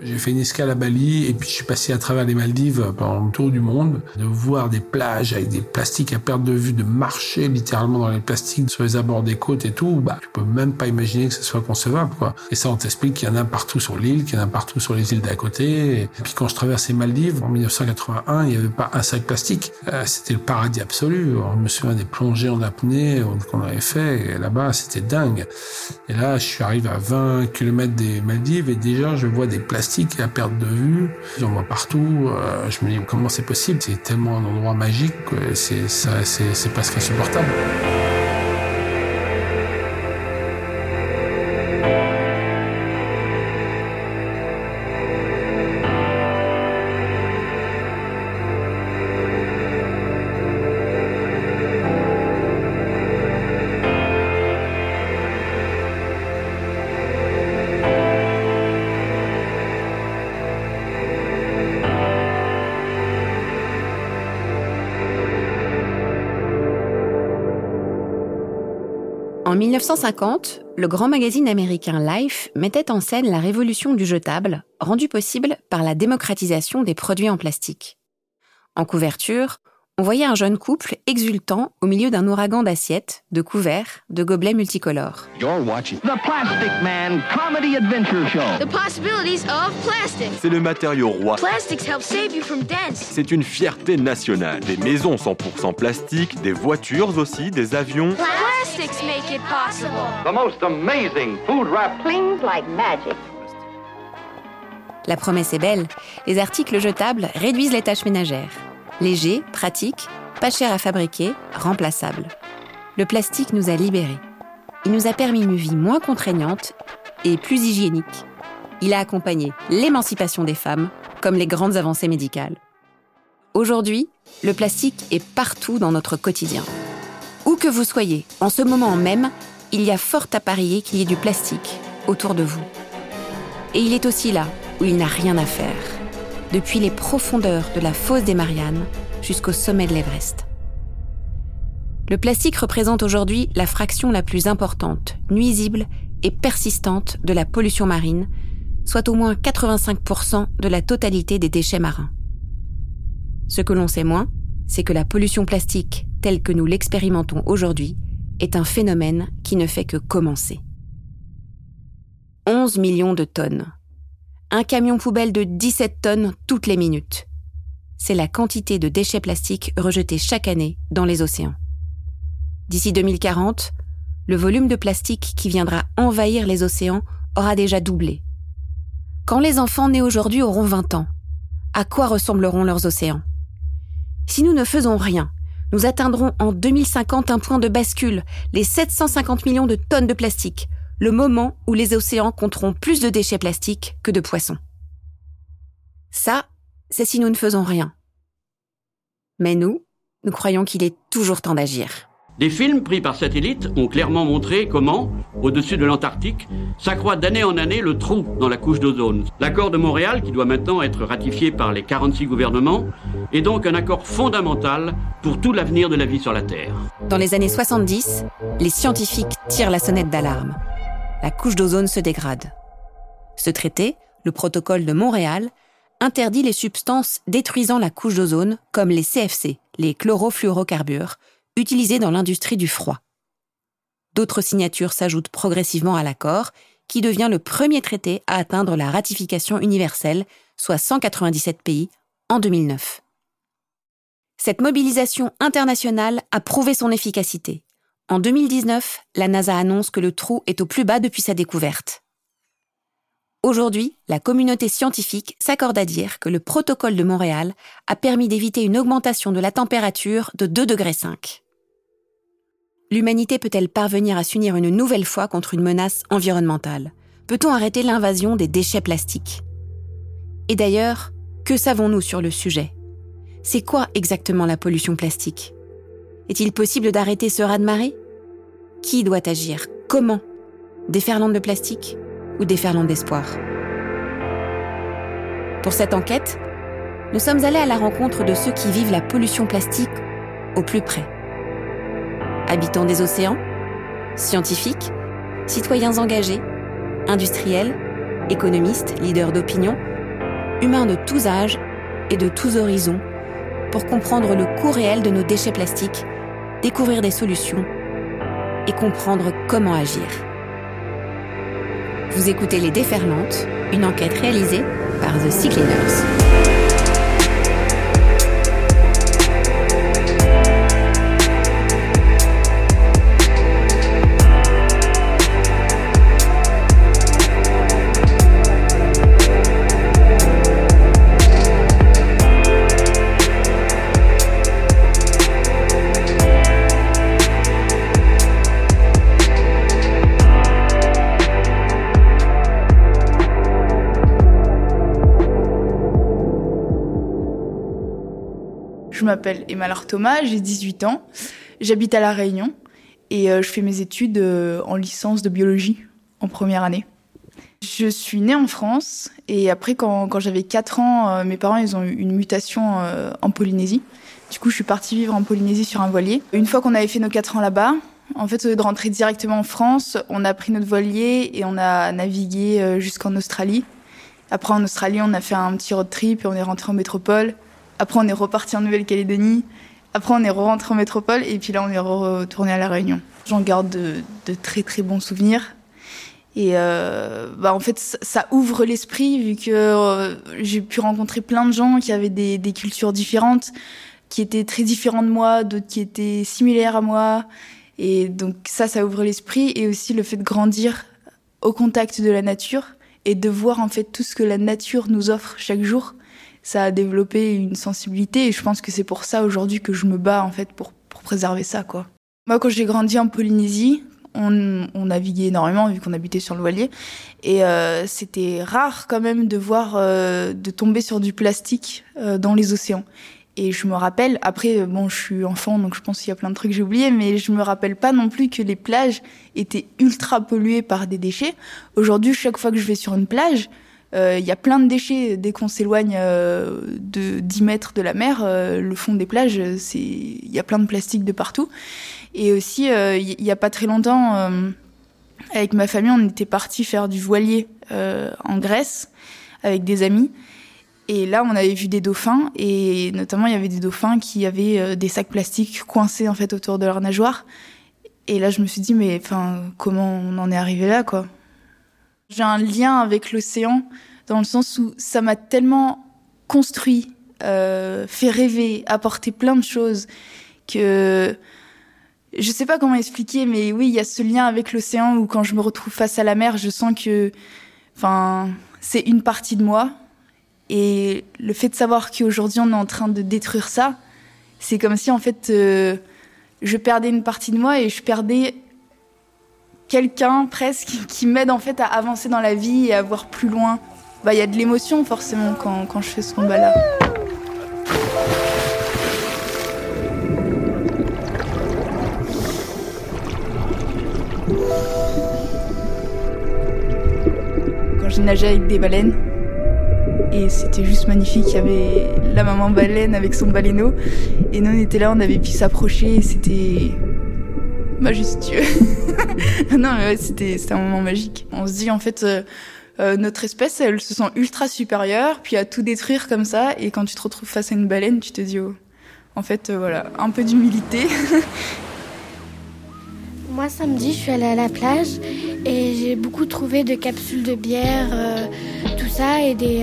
J'ai fait une escale à Bali et puis je suis passé à travers les Maldives pendant le tour du monde, de voir des plages avec des plastiques à perte de vue, de marcher littéralement dans les plastiques sur les abords des côtes et tout, bah, tu peux même pas imaginer que ce soit concevable, quoi. Et ça, on t'explique qu'il y en a partout sur l'île, qu'il y en a partout sur les îles d'à côté. Et puis quand je traverse les Maldives, en 1981, il n'y avait pas un sac plastique. Euh, c'était le paradis absolu. Je me souviens des plongées en apnée qu'on avait fait. Et là-bas, c'était dingue. Et là, je suis arrivé à 20 km des Maldives et déjà, je vois des plastiques à perte de vue. J'en vois partout. Euh, je me dis comment c'est possible? C'est tellement un endroit magique que c'est presque insupportable. En 1950, le grand magazine américain Life mettait en scène la révolution du jetable, rendue possible par la démocratisation des produits en plastique. En couverture, on voyait un jeune couple exultant au milieu d'un ouragan d'assiettes, de couverts, de gobelets multicolores. C'est le matériau roi. C'est une fierté nationale. Des maisons 100% plastique, des voitures aussi, des avions. La promesse est belle. Les articles jetables réduisent les tâches ménagères. Léger, pratique, pas cher à fabriquer, remplaçable. Le plastique nous a libérés. Il nous a permis une vie moins contraignante et plus hygiénique. Il a accompagné l'émancipation des femmes comme les grandes avancées médicales. Aujourd'hui, le plastique est partout dans notre quotidien. Où que vous soyez, en ce moment même, il y a fort à parier qu'il y ait du plastique autour de vous. Et il est aussi là où il n'a rien à faire depuis les profondeurs de la fosse des Mariannes jusqu'au sommet de l'Everest. Le plastique représente aujourd'hui la fraction la plus importante, nuisible et persistante de la pollution marine, soit au moins 85% de la totalité des déchets marins. Ce que l'on sait moins, c'est que la pollution plastique, telle que nous l'expérimentons aujourd'hui, est un phénomène qui ne fait que commencer. 11 millions de tonnes, un camion poubelle de 17 tonnes toutes les minutes. C'est la quantité de déchets plastiques rejetés chaque année dans les océans. D'ici 2040, le volume de plastique qui viendra envahir les océans aura déjà doublé. Quand les enfants nés aujourd'hui auront 20 ans, à quoi ressembleront leurs océans? Si nous ne faisons rien, nous atteindrons en 2050 un point de bascule, les 750 millions de tonnes de plastique, le moment où les océans compteront plus de déchets plastiques que de poissons. Ça, c'est si nous ne faisons rien. Mais nous, nous croyons qu'il est toujours temps d'agir. Des films pris par satellite ont clairement montré comment, au-dessus de l'Antarctique, s'accroît d'année en année le trou dans la couche d'ozone. L'accord de Montréal, qui doit maintenant être ratifié par les 46 gouvernements, est donc un accord fondamental pour tout l'avenir de la vie sur la Terre. Dans les années 70, les scientifiques tirent la sonnette d'alarme la couche d'ozone se dégrade. Ce traité, le protocole de Montréal, interdit les substances détruisant la couche d'ozone comme les CFC, les chlorofluorocarbures, utilisés dans l'industrie du froid. D'autres signatures s'ajoutent progressivement à l'accord, qui devient le premier traité à atteindre la ratification universelle, soit 197 pays, en 2009. Cette mobilisation internationale a prouvé son efficacité. En 2019, la NASA annonce que le trou est au plus bas depuis sa découverte. Aujourd'hui, la communauté scientifique s'accorde à dire que le protocole de Montréal a permis d'éviter une augmentation de la température de 2 degrés. L'humanité peut-elle parvenir à s'unir une nouvelle fois contre une menace environnementale? Peut-on arrêter l'invasion des déchets plastiques? Et d'ailleurs, que savons-nous sur le sujet? C'est quoi exactement la pollution plastique? Est-il possible d'arrêter ce raz-de-marée? Qui doit agir? Comment? Des ferlandes de plastique ou des ferlandes d'espoir? Pour cette enquête, nous sommes allés à la rencontre de ceux qui vivent la pollution plastique au plus près. Habitants des océans, scientifiques, citoyens engagés, industriels, économistes, leaders d'opinion, humains de tous âges et de tous horizons, pour comprendre le coût réel de nos déchets plastiques, découvrir des solutions et comprendre comment agir. Vous écoutez Les Déferlantes, une enquête réalisée par The Sea m'appelle Emma Thomas, j'ai 18 ans, j'habite à La Réunion et euh, je fais mes études euh, en licence de biologie en première année. Je suis née en France et après quand, j'avais 4 ans, euh, mes parents ils ont eu une mutation en Polynésie. Du coup, je suis partie vivre en Polynésie sur un voilier. Une fois qu'on avait fait nos 4 ans là-bas, en fait, au lieu de rentrer directement en France, on a pris notre voilier et on a navigué jusqu'en Australie. Après, en Australie, on a fait un petit road trip et on est rentré en métropole. Après, on est reparti en Nouvelle-Calédonie. Après, on est rentré en métropole. Et puis là, on est retourné à La Réunion. J'en garde de, très, très bons souvenirs. Et euh, bah, en fait, ça, ouvre l'esprit, vu que euh, j'ai pu rencontrer plein de gens qui avaient des, des, cultures différentes, qui étaient très différents de moi, d'autres qui étaient similaires à moi. Et donc ça, ça ouvre l'esprit. Et aussi le fait de grandir au contact de la nature et de voir en fait tout ce que la nature nous offre chaque jour ça a développé une sensibilité et je pense que c'est pour ça aujourd'hui que je me bats en fait pour, pour préserver ça quoi. Moi quand j'ai grandi en Polynésie, on, naviguait énormément vu qu'on habitait sur le voilier et euh, c'était rare quand même de voir euh, de tomber sur du plastique euh, dans les océans. Et je me rappelle, après, bon, je suis enfant, donc je pense qu'il y a plein de trucs que j'ai oubliés, mais je me rappelle pas non plus que les plages étaient ultra polluées par des déchets. Aujourd'hui, chaque fois que je vais sur une plage, il euh, y a plein de déchets dès qu'on s'éloigne euh, de 10 mètres de la mer. Euh, le fond des plages, c'est il y a plein de plastique de partout. Et aussi, il y, a pas très longtemps, avec ma famille, on était parti faire du voilier en Grèce avec des amis. Et là, on avait vu des dauphins, et notamment, il y avait des dauphins qui avaient des sacs plastiques coincés en fait autour de leur nageoire. Et là, je me suis dit, mais enfin, comment on en est arrivé là, quoi? J'ai un lien avec l'océan dans le sens où ça m'a tellement construit, euh, fait rêver, apporté plein de choses que je sais pas comment expliquer, mais oui, il y a ce lien avec l'océan où quand je me retrouve face à la mer, je sens que, enfin, c'est une partie de moi. Et le fait de savoir qu'aujourd'hui on est en train de détruire ça, c'est comme si en fait euh, je perdais une partie de moi et je perdais quelqu'un presque qui m'aide en fait à avancer dans la vie et à voir plus loin. Bah, il y a de l'émotion forcément quand, quand je fais ce combat-là. Quand j'ai nagé avec des baleines, et c'était juste magnifique. Il y avait la maman baleine avec son baleineau, et nous on était là, on avait pu s'approcher, et c'était majestueux. non, mais c'était un moment magique. On se dit en fait, euh, euh, notre espèce, elle se sent ultra supérieure, puis à tout détruire comme ça, et quand tu te retrouves face à une baleine, tu te dis, oh, en fait, euh, voilà, un peu d'humilité. Moi, samedi, je suis allée à la plage et j'ai beaucoup trouvé de capsules de bière, tout ça, et des,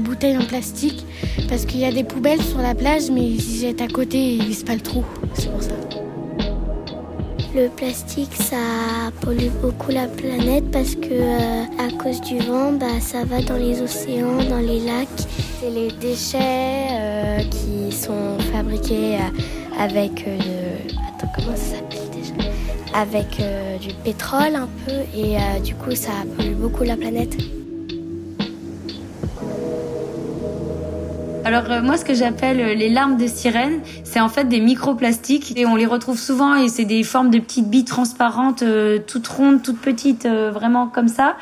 bouteilles en plastique, parce qu'il y a des poubelles sur la plage, mais ils jettent à côté et ils visent pas le trou. C'est pour ça. Le plastique, ça pollue beaucoup la planète parce que euh, à cause du vent, bah, ça va dans les océans, dans les lacs. C'est les déchets euh, qui sont fabriqués euh, avec du pétrole un peu et du coup ça pollue beaucoup la planète. Alors euh, moi, ce que j'appelle euh, les larmes de sirène, c'est en fait des microplastiques et on les retrouve souvent et c'est des formes de petites billes transparentes, euh, toutes rondes, toutes petites, vraiment comme ça.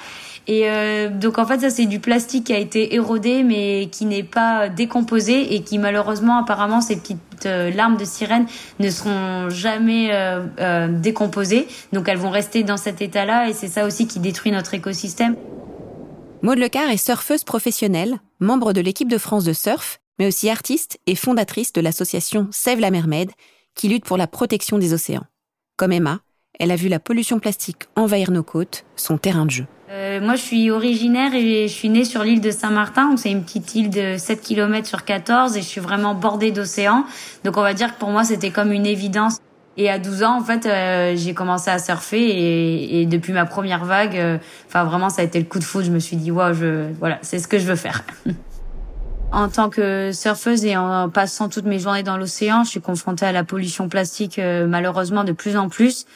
Et donc en fait, ça c'est du plastique qui a été érodé mais qui n'est pas décomposé et qui malheureusement, apparemment, ces petites larmes de sirène ne seront jamais décomposées. Donc elles vont rester dans cet état-là et c'est ça aussi qui détruit notre écosystème. Maud Lecar est surfeuse professionnelle, membre de l'équipe de France de surf, mais aussi artiste et fondatrice de l'association Save la Mermaid, qui lutte pour la protection des océans. Comme Emma, elle a vu la pollution plastique envahir nos côtes, son terrain de jeu. Euh, moi, je suis originaire et je suis née sur l'île de Saint-Martin. C'est une petite île de 7 km sur 14 et je suis vraiment bordée d'océan. Donc, on va dire que pour moi, c'était comme une évidence. Et à 12 ans, en fait, euh, j'ai commencé à surfer et, et, depuis ma première vague, euh, enfin vraiment, ça a été le coup de foudre. Je me suis dit, waouh, je, voilà, c'est ce que je veux faire. en tant que surfeuse et en passant toutes mes journées dans l'océan, je suis confrontée à la pollution plastique euh, malheureusement de plus en plus.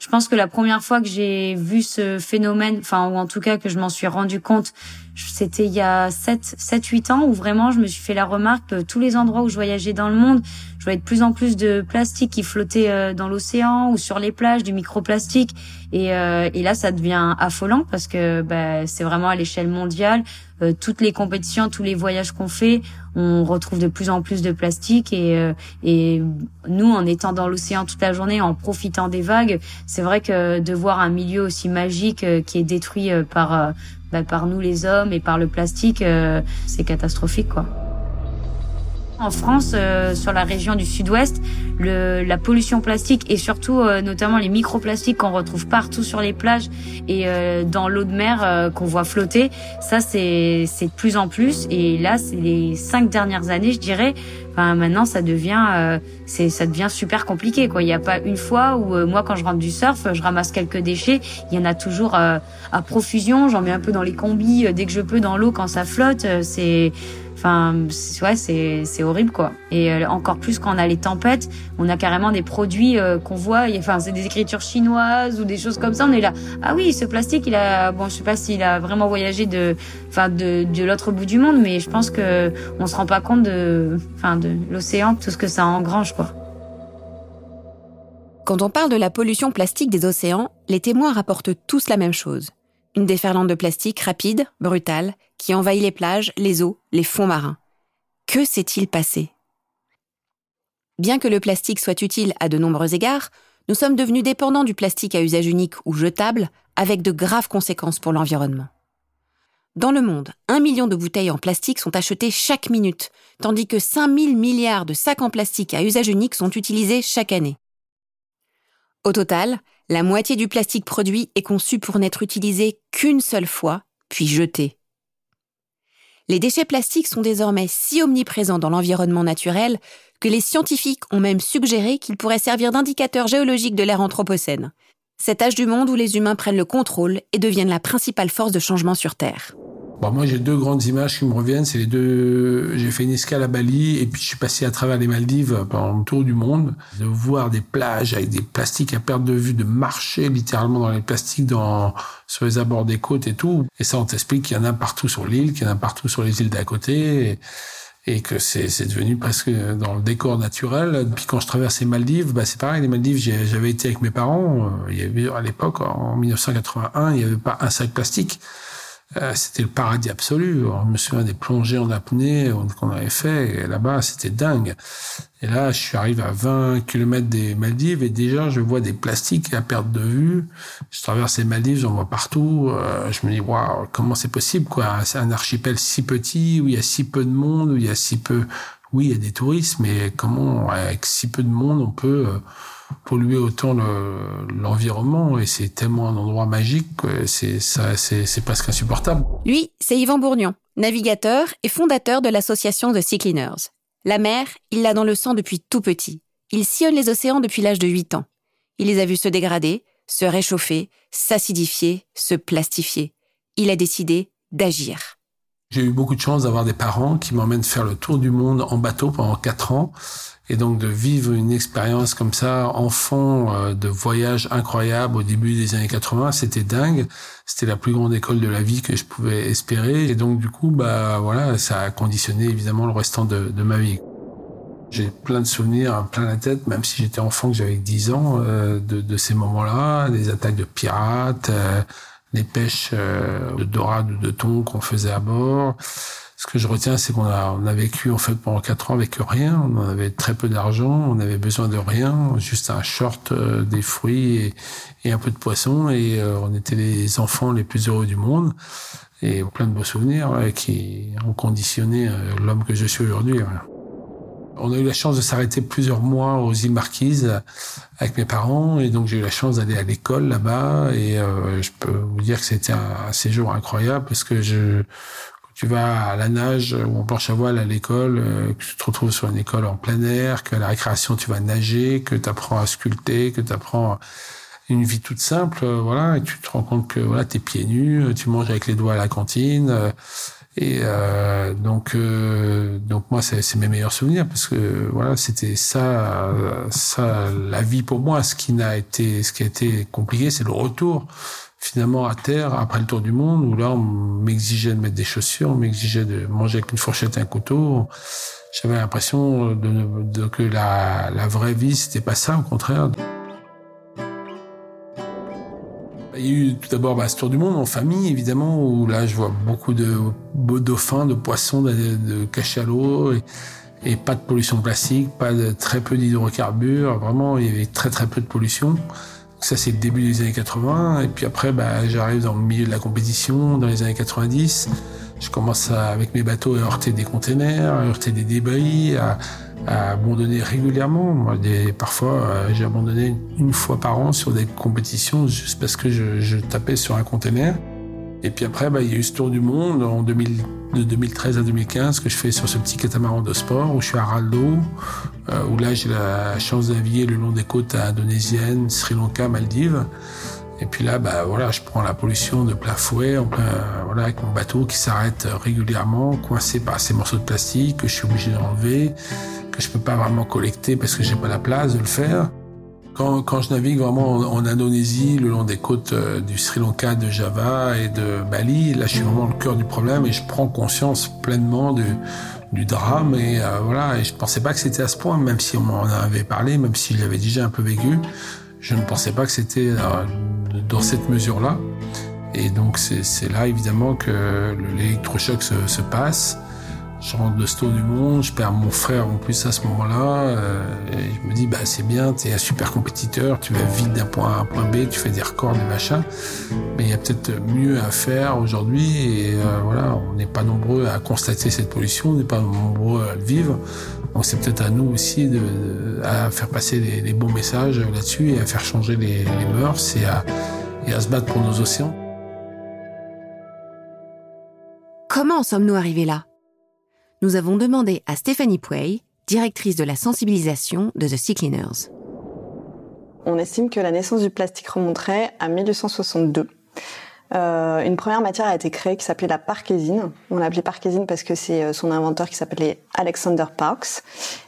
Je pense que la première fois que j'ai vu ce phénomène, enfin ou en tout cas que je m'en suis rendu compte, c'était il y a 7 7 8 ans où vraiment je me suis fait la remarque que tous les endroits où je voyageais dans le monde, je voyais de plus en plus de plastique qui flottait euh, dans l'océan ou sur les plages, du microplastique. Et, euh, et là ça devient affolant parce que bah, c'est vraiment à l'échelle mondiale, euh, toutes les compétitions, tous les voyages qu'on fait, on retrouve de plus en plus de plastique et, et nous en étant dans l'océan toute la journée, en profitant des vagues, c'est vrai que de voir un milieu aussi magique qui est détruit par bah, par nous les hommes et par le plastique, c'est catastrophique quoi. En France, euh, sur la région du Sud-Ouest, la pollution plastique et surtout euh, notamment les microplastiques qu'on retrouve partout sur les plages et euh, dans l'eau de mer qu'on voit flotter, ça c'est de plus en plus. Et là, c'est les cinq dernières années, je dirais. Enfin, maintenant, ça devient c'est ça devient super compliqué. Quoi, il n'y a pas une fois où moi, quand je rentre du surf, je ramasse quelques déchets. Il y en a toujours à profusion. J'en mets un peu dans les combis dès que je peux dans l'eau quand ça flotte. C'est Enfin, ouais, c'est c'est horrible quoi. Et euh, encore plus quand on a les tempêtes, on a carrément des produits euh, qu'on voit. Enfin, c'est des écritures chinoises ou des choses comme ça. On est là. Ah oui, ce plastique, il a. Bon, je sais pas s'il a vraiment voyagé de, enfin, de de l'autre bout du monde, mais je pense que on se rend pas compte de, enfin, de l'océan, tout ce que ça engrange quoi. Quand on parle de la pollution plastique des océans, les témoins rapportent tous la même chose. Une déferlante de plastique rapide, brutale, qui envahit les plages, les eaux, les fonds marins. Que s'est-il passé? Bien que le plastique soit utile à de nombreux égards, nous sommes devenus dépendants du plastique à usage unique ou jetable, avec de graves conséquences pour l'environnement. Dans le monde, un million de bouteilles en plastique sont achetées chaque minute, tandis que 5000 milliards de sacs en plastique à usage unique sont utilisés chaque année. Au total, la moitié du plastique produit est conçu pour n'être utilisé qu'une seule fois, puis jeté. Les déchets plastiques sont désormais si omniprésents dans l'environnement naturel que les scientifiques ont même suggéré qu'ils pourraient servir d'indicateur géologique de l'ère anthropocène, cet âge du monde où les humains prennent le contrôle et deviennent la principale force de changement sur Terre. Bon, moi, j'ai deux grandes images qui me reviennent. C'est les deux. J'ai fait une escale à Bali et puis je suis passé à travers les Maldives pendant le tour du monde. De voir des plages avec des plastiques à perte de vue, de marcher littéralement dans les plastiques dans, sur les abords des côtes et tout. Et ça, on t'explique qu'il y en a partout sur l'île, qu'il y en a partout sur les îles d'à côté. Et, que c'est, devenu presque dans le décor naturel. Puis quand je traverse les Maldives, bah c'est pareil. Les Maldives, j'avais été avec mes parents. Il y avait à l'époque, en 1981, il n'y avait pas un sac plastique. Euh, c'était le paradis absolu. je me souviens des plongées en apnée qu'on avait fait là-bas, c'était dingue. Et là, je suis arrivé à 20 km des Maldives et déjà, je vois des plastiques à perte de vue. Je traverse les Maldives, j'en vois partout. Euh, je me dis, waouh, comment c'est possible, quoi? C'est un archipel si petit où il y a si peu de monde, où il y a si peu. Oui, il y a des touristes, mais comment, avec si peu de monde, on peut euh, polluer autant l'environnement et c'est tellement un endroit magique que c'est c'est presque insupportable. Lui, c'est Yvan Bourgnon, navigateur et fondateur de l'association The Sea Cleaners. La mer, il l'a dans le sang depuis tout petit. Il sillonne les océans depuis l'âge de 8 ans. Il les a vus se dégrader, se réchauffer, s'acidifier, se plastifier. Il a décidé d'agir. J'ai eu beaucoup de chance d'avoir des parents qui m'emmènent faire le tour du monde en bateau pendant 4 ans et donc de vivre une expérience comme ça, enfant, euh, de voyage incroyable au début des années 80, c'était dingue. C'était la plus grande école de la vie que je pouvais espérer. Et donc du coup, bah voilà, ça a conditionné évidemment le restant de, ma vie. J'ai plein de souvenirs, plein la tête, même si j'étais enfant, que j'avais 10 ans, euh, de, de, ces moments-là, des attaques de pirates, euh, les pêches de dorades ou de thon qu'on faisait à bord Ce que je retiens, c'est qu'on a, on a vécu en fait pendant quatre ans avec rien. On avait très peu d'argent, on avait besoin de rien, juste un short, euh, des fruits et, et, un peu de poisson. Et euh, on était les enfants les plus heureux du monde et plein de beaux souvenirs qui ont conditionné euh, l'homme que je suis aujourd'hui. On a eu la chance de s'arrêter plusieurs mois aux îles Marquises avec mes parents. Et donc j'ai eu la chance d'aller à l'école là-bas. Et euh, je peux vous dire que c'était un, séjour incroyable parce que tu vas à la nage ou en planche à voile à l'école, euh, que tu te retrouves sur une école en plein air, qu'à la récréation tu vas nager, que tu apprends à sculpter, que tu apprends une vie toute simple, euh, voilà, et tu te rends compte que voilà, t'es pieds nus, tu manges avec les doigts à la cantine, et euh, donc, euh, donc moi, c'est mes meilleurs souvenirs parce que voilà, c'était ça, ça la vie pour moi. Ce qui n'a été, ce qui a été compliqué, c'est le retour finalement à terre après le tour du monde où là, on m'exigeait de mettre des chaussures, on m'exigeait de manger avec une fourchette et un couteau. J'avais l'impression de, de, que la, la vraie vie, c'était pas ça, au contraire. Il y a eu tout d'abord bah, ce tour du monde en famille, évidemment, où là, je vois beaucoup de beaux dauphins, de poissons de, l'eau et, pas de pollution plastique, pas de très peu d'hydrocarbures. Vraiment, il y avait très très peu de pollution. Ça, c'est le début des années 80. Et puis après, bah, j'arrive dans le milieu de la compétition, dans les années 90. Je commence avec mes bateaux à heurter des containers, à heurter des débris, à, à abandonner régulièrement. Moi, parfois, euh, j'ai abandonné une fois par an sur des compétitions juste parce que je, je tapais sur un container. Et puis après, bah, il y a eu ce tour du monde en 2000, de 2013 à 2015 que je fais sur ce petit catamaran de sport où je suis à Raldo, euh, où là j'ai la chance de naviguer le long des côtes indonésiennes, Sri Lanka, Maldives. Et puis là, bah voilà, je prends la pollution de plein fouet, en plein, voilà, avec mon bateau qui s'arrête régulièrement, coincé par ces morceaux de plastique que je suis obligé d'enlever que je peux pas vraiment collecter parce que j'ai pas la place de le faire. Quand, quand je navigue vraiment en, Indonésie, le long des côtes euh, du Sri Lanka, de Java et de Bali, là je suis vraiment le cœur du problème et je prends conscience pleinement du, du drame et euh, voilà. Et je pensais pas que c'était à ce point, même si on m'en avait parlé, même si je l'avais déjà un peu vécu, je ne pensais pas que c'était euh, dans cette mesure-là. Et donc c'est là évidemment que l'électrochoc se, se passe je rentre de ce tour du monde, je perds mon frère en plus à ce moment-là, euh, je me dis bah c'est bien, t'es un super compétiteur, tu vas vite d'un point A à un point B, tu fais des records, des machins, mais il y a peut-être mieux à faire aujourd'hui, et euh, voilà, on n'est pas nombreux à constater cette pollution, on n'est pas nombreux à le vivre, donc c'est peut-être à nous aussi de, à faire passer les, bons messages là-dessus et à faire changer les, mœurs et à se battre pour nos océans. Comment sommes-nous arrivés là? Nous avons demandé à Stéphanie Puey, directrice de la sensibilisation de The Sea Cleaners. On estime que la naissance du plastique remonterait à 1862. Euh, une première matière a été créée qui s'appelait la parkésine. On l'a appelée parkésine parce que c'est euh, son inventeur qui s'appelait Alexander Parks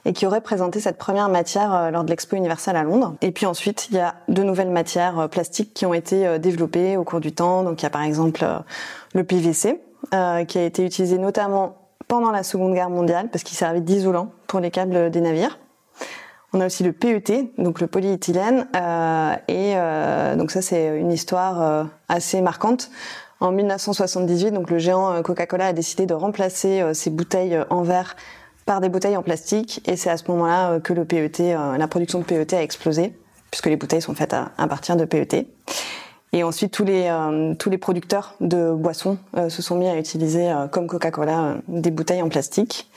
et qui aurait présenté cette première matière euh, lors de l'Expo universelle à Londres. Et puis ensuite, il y a de nouvelles matières plastiques qui ont été développées au cours du temps. Donc il y a par exemple le PVC qui a été utilisé notamment pendant la Seconde Guerre mondiale parce qu'il servait d'isolant pour les câbles des navires. On a aussi le PET, donc le polyéthylène, euh, et euh, donc ça c'est une histoire euh, assez marquante. En 1978, donc le géant euh, Coca-Cola a décidé de remplacer ses bouteilles en verre par des bouteilles en plastique, et c'est à ce moment-là que le PET, la production de PET a explosé, puisque les bouteilles sont faites à, à partir de PET. Et ensuite, tous les, euh, tous les producteurs de boissons euh, se sont mis à utiliser, euh, comme Coca-Cola, des bouteilles en plastique.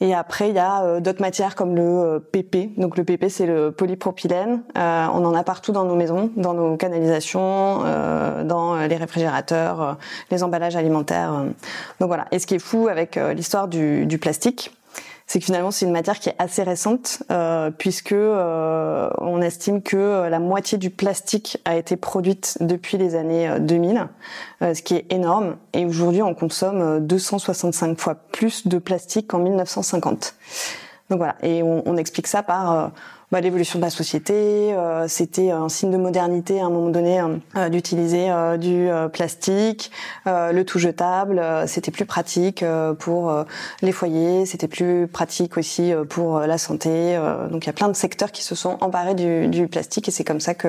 Et après, il y a d'autres matières comme le PP. Donc le PP, c'est le polypropylène. on en a partout dans nos maisons, dans nos canalisations, dans les réfrigérateurs, les emballages alimentaires. Donc voilà. Et ce qui est fou avec l'histoire du, du plastique, c'est que finalement c'est une matière qui est assez récente euh, puisque euh, on estime que la moitié du plastique a été produite depuis les années 2000, euh, ce qui est énorme. Et aujourd'hui, on consomme 265 fois plus de plastique qu'en 1950. Donc voilà, et on, on explique ça par bah, l'évolution de la société. Euh, c'était un signe de modernité à un moment donné euh, d'utiliser euh, du plastique, le tout jetable. c'était plus pratique pour les foyers. C'était plus pratique aussi pour la santé. donc il y a plein de secteurs qui se sont emparés du, du plastique et c'est comme ça que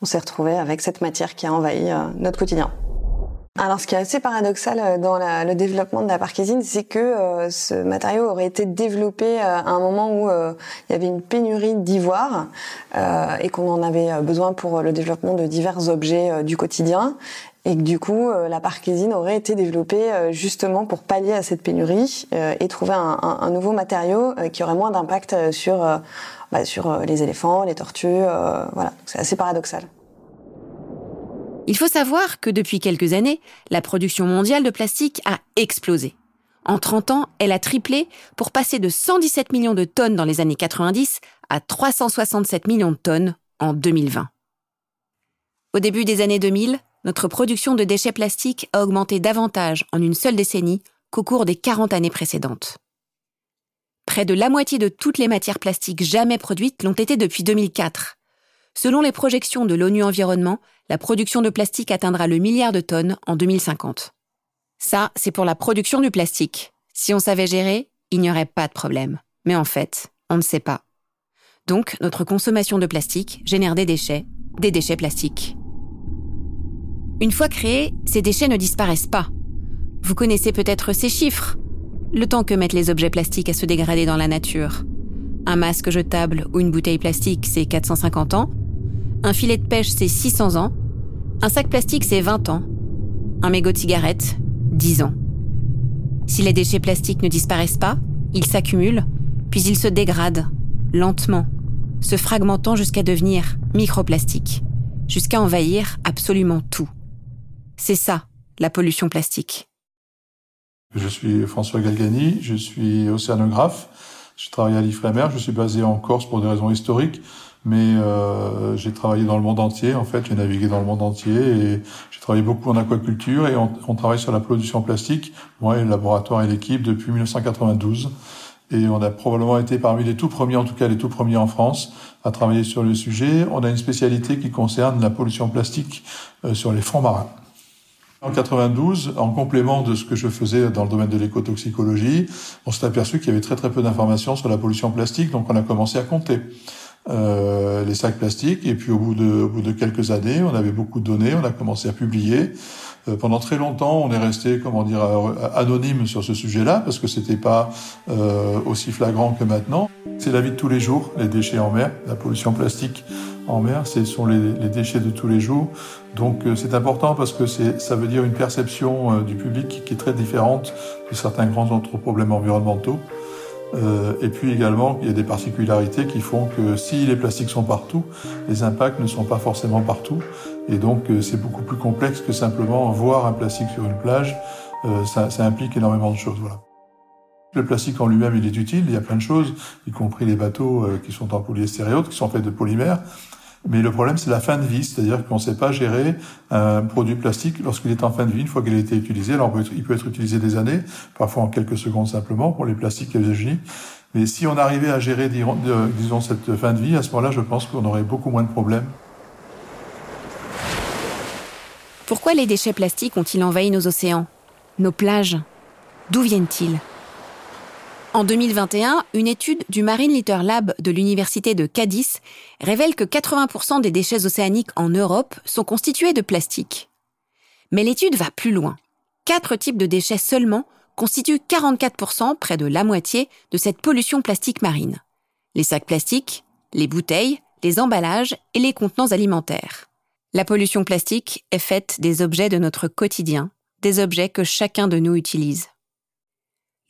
on s'est retrouvé avec cette matière qui a envahi notre quotidien. Alors, ce qui est assez paradoxal euh, dans le développement de la parkésine, c'est que euh, ce matériau aurait été développé euh, à un moment où il y avait une pénurie d'ivoire et qu'on en avait besoin pour le développement de divers objets du quotidien. Et que du coup, la parkésine aurait été développée justement pour pallier à cette pénurie et trouver un nouveau matériau qui aurait moins d'impact sur, bah, sur les éléphants, les tortues. voilà, c'est assez paradoxal. Il faut savoir que depuis quelques années, la production mondiale de plastique a explosé. En 30 ans, elle a triplé pour passer de 117 millions de tonnes dans les années 90 à 367 millions de tonnes en 2020. Au début des années 2000, notre production de déchets plastiques a augmenté davantage en une seule décennie qu'au cours des 40 années précédentes. Près de la moitié de toutes les matières plastiques jamais produites l'ont été depuis 2004, Selon les projections de l'ONU Environnement, la production de plastique atteindra le milliard de tonnes en 2050. Ça, c'est pour la production du plastique. Si on savait gérer, il n'y aurait pas de problème. Mais en fait, on ne sait pas. Donc, notre consommation de plastique génère des déchets, des déchets plastiques. Une fois créés, ces déchets ne disparaissent pas. Vous connaissez peut-être ces chiffres. Le temps que mettent les objets plastiques à se dégrader dans la nature. Un masque jetable ou une bouteille plastique, c'est 450 ans. Un filet de pêche, c'est 600 ans. Un sac plastique, c'est 20 ans. Un mégot de cigarette, 10 ans. Si les déchets plastiques ne disparaissent pas, ils s'accumulent, puis ils se dégradent, lentement, se fragmentant jusqu'à devenir microplastiques, jusqu'à envahir absolument tout. C'est ça, la pollution plastique. Je suis François Galgani, je suis océanographe. Je travaille à l'IFREMER, je suis basé en Corse pour des raisons historiques mais euh, j'ai travaillé dans le monde entier. En fait, j'ai navigué dans le monde entier et j'ai travaillé beaucoup en aquaculture et on, travaille sur la pollution plastique, moi et le laboratoire et l'équipe depuis 1992. Et on a probablement été parmi les tout premiers, en tout cas les tout premiers en France, à travailler sur le sujet. On a une spécialité qui concerne la pollution plastique euh, sur les fonds marins. En 92, en complément de ce que je faisais dans le domaine de l'écotoxicologie, on s'est aperçu qu'il y avait très très peu d'informations sur la pollution plastique, donc on a commencé à compter. Euh, les sacs plastiques. Et puis au bout, de, au bout de quelques années, on avait beaucoup de données, on a commencé à publier. Euh, pendant très longtemps, on est resté, comment dire, anonyme sur ce sujet-là parce que c'était pas euh, aussi flagrant que maintenant. C'est la vie de tous les jours, les déchets en mer, la pollution plastique en mer, ce sont les, les déchets de tous les jours. Donc euh, c'est important parce que ça veut dire une perception euh, du public qui, qui est très différente de certains grands autres problèmes environnementaux. Euh, et puis également, il y a des particularités qui font que si les plastiques sont partout, les impacts ne sont pas forcément partout. Et donc, euh, c'est beaucoup plus complexe que simplement voir un plastique sur une plage. Euh, ça, implique énormément de choses. Voilà. Le plastique en lui-même, il est utile. Il y a plein de choses, y compris les bateaux qui sont en polyester et autres, qui sont faits de polymères. Mais le problème, c'est la fin de vie, c'est-à-dire qu'on ne sait pas gérer un produit plastique lorsqu'il est en fin de vie, une fois qu'il a été utilisé. Alors, il peut être utilisé des années, parfois en quelques secondes simplement, pour les plastiques usagés. Mais si on arrivait à gérer, disons, cette fin de vie, à ce moment-là, je pense qu'on aurait beaucoup moins de problèmes. Pourquoi les déchets plastiques ont-ils envahi nos océans, nos plages? D'où viennent-ils? En 2021, une étude du Marine Litter Lab de l'Université de Cadiz révèle que 80% des déchets océaniques en Europe sont constitués de plastique. Mais l'étude va plus loin. Quatre types de déchets seulement constituent 44%, près de la moitié, de cette pollution plastique marine. Les sacs plastiques, les bouteilles, les emballages et les contenants alimentaires. La pollution plastique est faite des objets de notre quotidien, des objets que chacun de nous utilise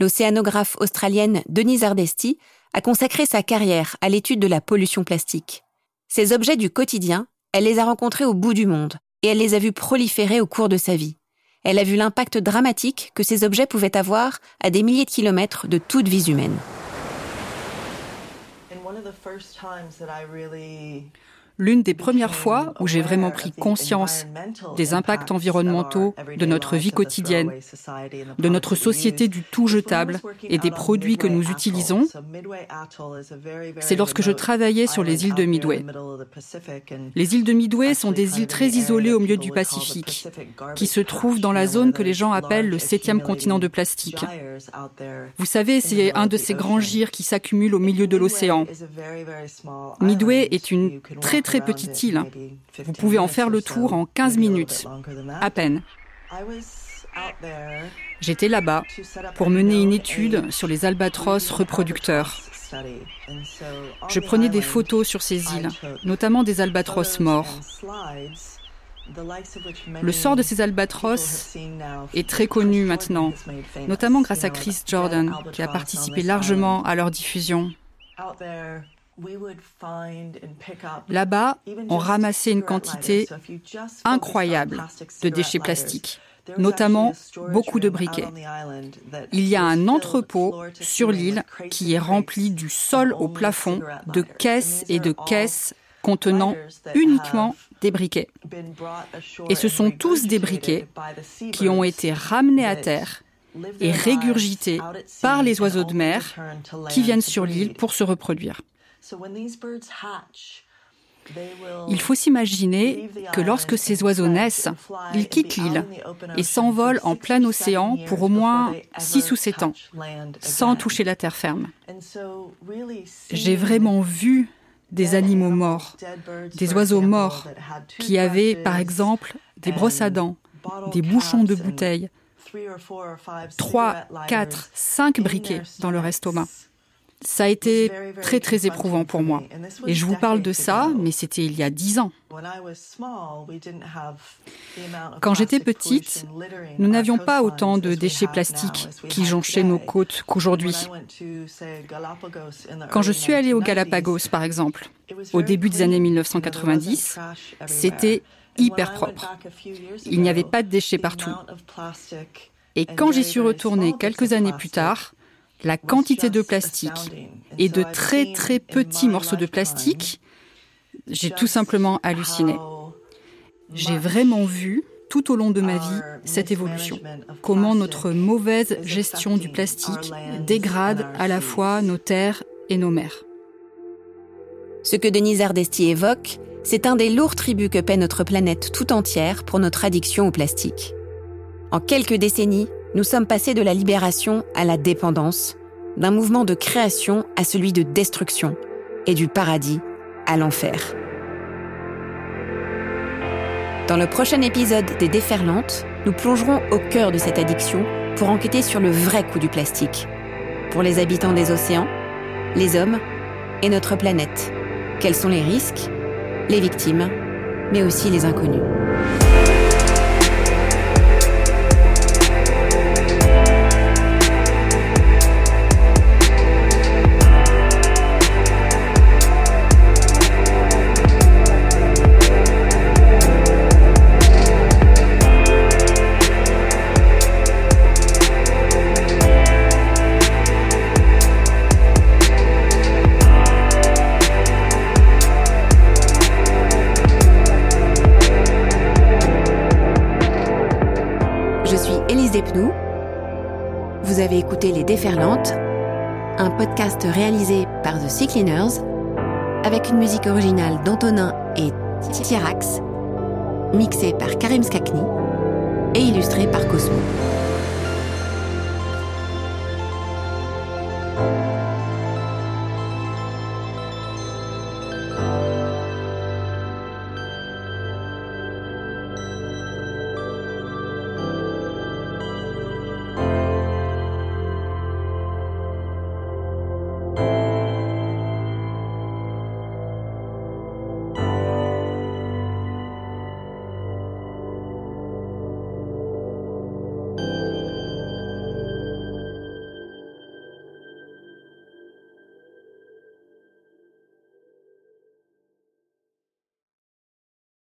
l'océanographe australienne Denise Ardesti a consacré sa carrière à l'étude de la pollution plastique. Ces objets du quotidien, elle les a rencontrés au bout du monde et elle les a vus proliférer au cours de sa vie. Elle a vu l'impact dramatique que ces objets pouvaient avoir à des milliers de kilomètres de toute vie humaine. L'une des premières fois où j'ai vraiment pris conscience des impacts environnementaux de notre vie quotidienne, de notre société du tout jetable et des produits que nous utilisons, c'est lorsque je travaillais sur les îles de Midway. Les îles de Midway sont des îles très isolées au milieu du Pacifique, qui se trouvent dans la zone que les gens appellent le septième continent de plastique. Vous savez, c'est un de ces grands gires qui s'accumulent au milieu de l'océan. Midway est une très très petite île. Vous pouvez en faire le tour en 15 minutes, à peine. J'étais là-bas pour mener une étude sur les albatros reproducteurs. Je prenais des photos sur ces îles, notamment des albatros morts. Le sort de ces albatros est très connu maintenant, notamment grâce à Chris Jordan, qui a participé largement à leur diffusion. Là-bas, on ramassait une quantité incroyable de déchets plastiques, notamment beaucoup de briquets. Il y a un entrepôt sur l'île qui est rempli du sol au plafond de caisses et de caisses contenant uniquement des briquets. Et ce sont tous des briquets qui ont été ramenés à terre et régurgités par les oiseaux de mer qui viennent sur l'île pour se reproduire. Il faut s'imaginer que lorsque ces oiseaux naissent, ils quittent l'île et s'envolent en plein océan pour au moins 6 ou 7 ans, sans toucher la terre ferme. J'ai vraiment vu des animaux morts, des oiseaux morts qui avaient par exemple des brosses à dents, des bouchons de bouteilles, 3, 4, 5 briquets dans leur estomac. Ça a été très très éprouvant pour moi. Et je vous parle de ça, mais c'était il y a dix ans. Quand j'étais petite, nous n'avions pas autant de déchets plastiques qui jonchaient nos côtes qu'aujourd'hui. Quand je suis allée aux Galapagos, par exemple, au début des années 1990, c'était hyper propre. Il n'y avait pas de déchets partout. Et quand j'y suis retournée quelques années plus tard, la quantité de plastique et de très très petits morceaux de plastique, j'ai tout simplement halluciné. J'ai vraiment vu tout au long de ma vie cette évolution. Comment notre mauvaise gestion du plastique dégrade à la fois nos terres et nos mers. Ce que Denise Ardesti évoque, c'est un des lourds tributs que paie notre planète tout entière pour notre addiction au plastique. En quelques décennies, nous sommes passés de la libération à la dépendance, d'un mouvement de création à celui de destruction, et du paradis à l'enfer. Dans le prochain épisode des Déferlantes, nous plongerons au cœur de cette addiction pour enquêter sur le vrai coût du plastique. Pour les habitants des océans, les hommes et notre planète. Quels sont les risques, les victimes, mais aussi les inconnus. Vous avez écouté Les Déferlantes, un podcast réalisé par The Sea Cleaners avec une musique originale d'Antonin et Tirax, mixée par Karim Skakni et illustrée par Cosmo.